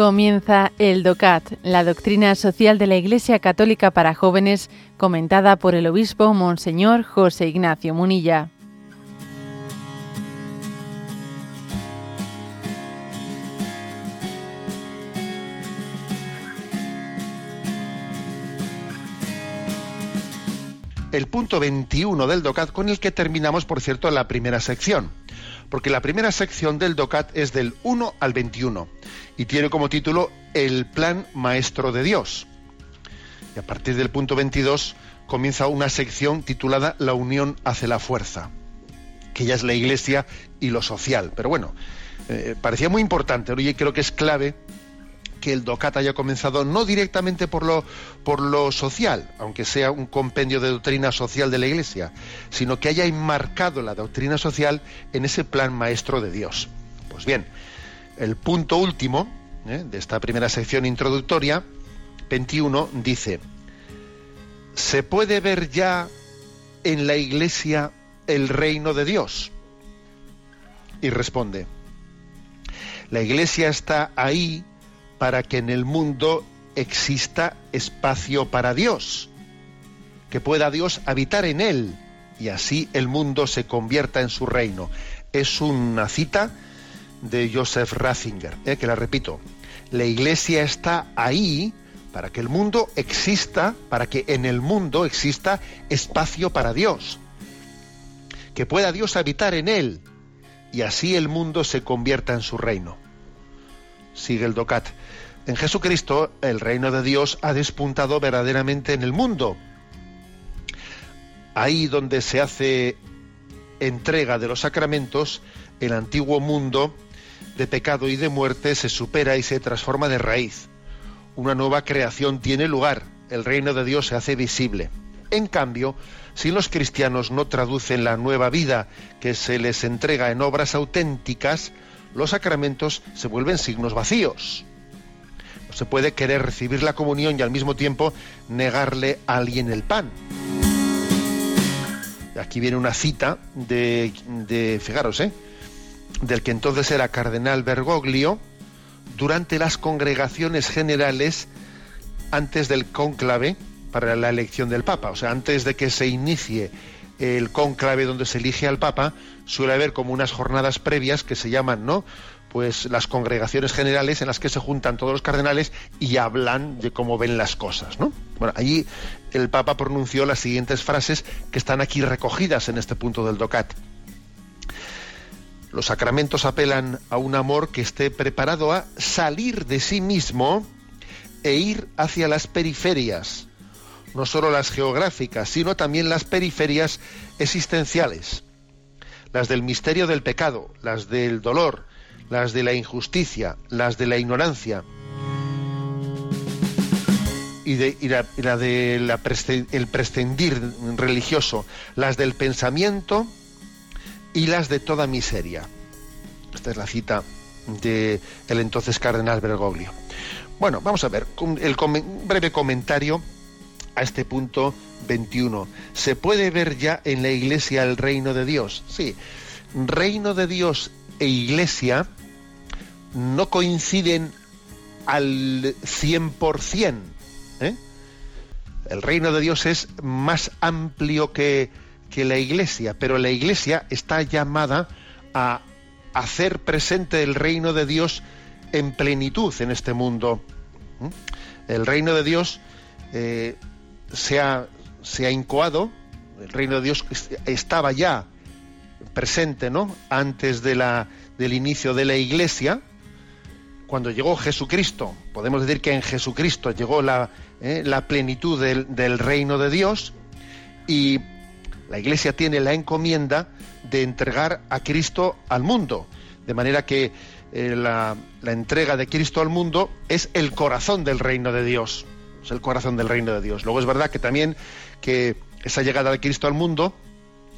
Comienza el DOCAT, la doctrina social de la Iglesia Católica para jóvenes, comentada por el obispo Monseñor José Ignacio Munilla. El punto 21 del DOCAT con el que terminamos, por cierto, la primera sección porque la primera sección del DOCAT es del 1 al 21 y tiene como título El Plan Maestro de Dios. Y a partir del punto 22 comienza una sección titulada La Unión hace la fuerza, que ya es la Iglesia y lo social. Pero bueno, eh, parecía muy importante, y creo que es clave que el DOCAT haya comenzado no directamente por lo, por lo social, aunque sea un compendio de doctrina social de la Iglesia, sino que haya enmarcado la doctrina social en ese plan maestro de Dios. Pues bien, el punto último ¿eh? de esta primera sección introductoria, 21, dice, ¿se puede ver ya en la Iglesia el reino de Dios? Y responde, la Iglesia está ahí para que en el mundo exista espacio para Dios, que pueda Dios habitar en él y así el mundo se convierta en su reino. Es una cita de Joseph Ratzinger, eh, que la repito. La iglesia está ahí para que el mundo exista, para que en el mundo exista espacio para Dios, que pueda Dios habitar en él y así el mundo se convierta en su reino. Sigue el DOCAT. En Jesucristo el reino de Dios ha despuntado verdaderamente en el mundo. Ahí donde se hace entrega de los sacramentos, el antiguo mundo de pecado y de muerte se supera y se transforma de raíz. Una nueva creación tiene lugar, el reino de Dios se hace visible. En cambio, si los cristianos no traducen la nueva vida que se les entrega en obras auténticas, los sacramentos se vuelven signos vacíos se puede querer recibir la comunión y al mismo tiempo negarle a alguien el pan. Aquí viene una cita de, de fijaros, ¿eh? Del que entonces era cardenal Bergoglio, durante las congregaciones generales antes del cónclave para la elección del Papa. O sea, antes de que se inicie el cónclave donde se elige al Papa, suele haber como unas jornadas previas que se llaman, ¿no? pues las congregaciones generales en las que se juntan todos los cardenales y hablan de cómo ven las cosas, ¿no? Bueno, allí el Papa pronunció las siguientes frases que están aquí recogidas en este punto del DOCAT. Los sacramentos apelan a un amor que esté preparado a salir de sí mismo e ir hacia las periferias, no solo las geográficas, sino también las periferias existenciales, las del misterio del pecado, las del dolor, las de la injusticia, las de la ignorancia. Y, de, la, de el prescindir religioso, las del pensamiento y las de toda miseria. Esta es la cita del el entonces cardenal Bergoglio. Bueno, vamos a ver el breve comentario a este punto 21. ¿Se puede ver ya en la iglesia el reino de Dios? Sí, reino de Dios e iglesia no coinciden al 100%. ¿eh? El reino de Dios es más amplio que, que la iglesia, pero la iglesia está llamada a hacer presente el reino de Dios en plenitud en este mundo. ¿eh? El reino de Dios eh, se, ha, se, ha, incoado, el reino de Dios estaba ya presente, ¿no? Antes de la, del inicio de la iglesia, cuando llegó Jesucristo, podemos decir que en Jesucristo llegó la, eh, la plenitud del, reino de Dios y la Iglesia tiene la encomienda de entregar a Cristo al mundo, de manera que eh, la, entrega de Cristo al mundo es el corazón del reino de Dios, es el corazón del reino de Dios. Luego es verdad que también que esa llegada de Cristo al mundo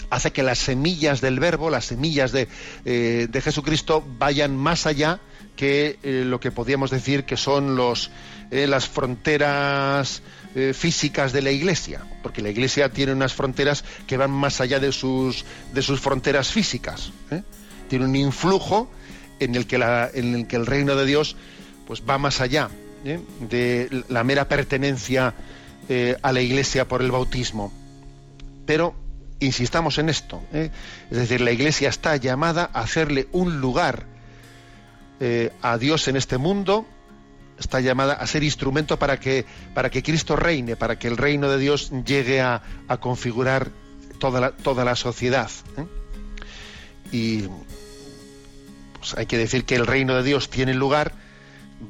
hace que las semillas del verbo, las semillas de, eh, de Jesucristo vayan más allá que eh, lo que podríamos decir que son los, eh, las fronteras eh, físicas de la Iglesia, porque la Iglesia tiene unas fronteras que van más allá de sus, de sus fronteras físicas. Tiene un influjo en el, que la, en el que el reino de Dios pues va más allá de la mera pertenencia a la Iglesia por el bautismo. Pero insistamos en esto, es decir, la Iglesia está llamada a hacerle un lugar a Dios en este mundo, está llamada a ser instrumento para que, para que Cristo reine, para que el reino de Dios llegue a, configurar toda la, toda la sociedad. Y pues, hay que decir que el reino de Dios tiene lugar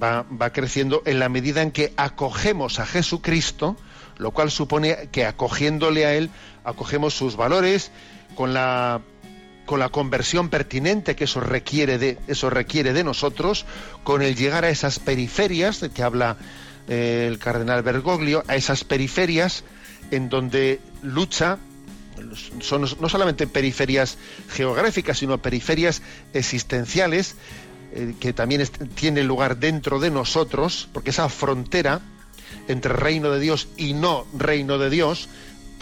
va, creciendo en la medida en que acogemos a Jesucristo, lo cual supone que acogiéndole a Él, acogemos sus valores con la con la conversión pertinente que eso requiere de eso requiere de nosotros, con el llegar a esas periferias de que habla eh, el cardenal Bergoglio, a esas periferias en donde lucha son no solamente periferias geográficas, sino periferias existenciales eh, que también tiene lugar dentro de nosotros, porque esa frontera entre reino de Dios y no reino de Dios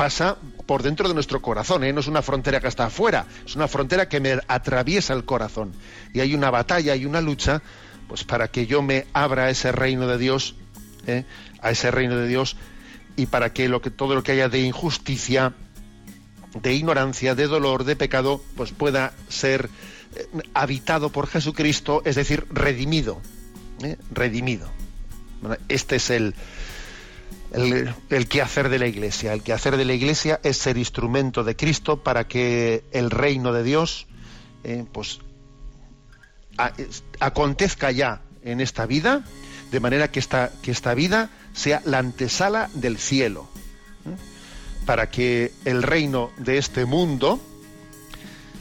pasa por dentro de nuestro corazón, ¿eh? no es una frontera que está afuera, es una frontera que me atraviesa el corazón. Y hay una batalla, hay una lucha, pues para que yo me abra a ese reino de Dios, ¿eh? a ese reino de Dios, y para que, todo lo que haya de injusticia, de ignorancia, de dolor, de pecado, pues pueda ser eh, habitado por Jesucristo, es decir, redimido. Redimido. Este es el, el, quehacer de la Iglesia. El quehacer de la Iglesia es ser instrumento de Cristo para que el reino de Dios eh, pues, acontezca ya en esta vida, de manera que esta, que esta vida sea la antesala del cielo. Para que el reino de este mundo,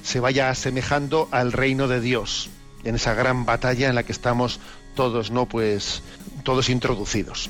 se vaya asemejando al reino de Dios en esa gran batalla en la que estamos todos, ¿no? Pues todos introducidos.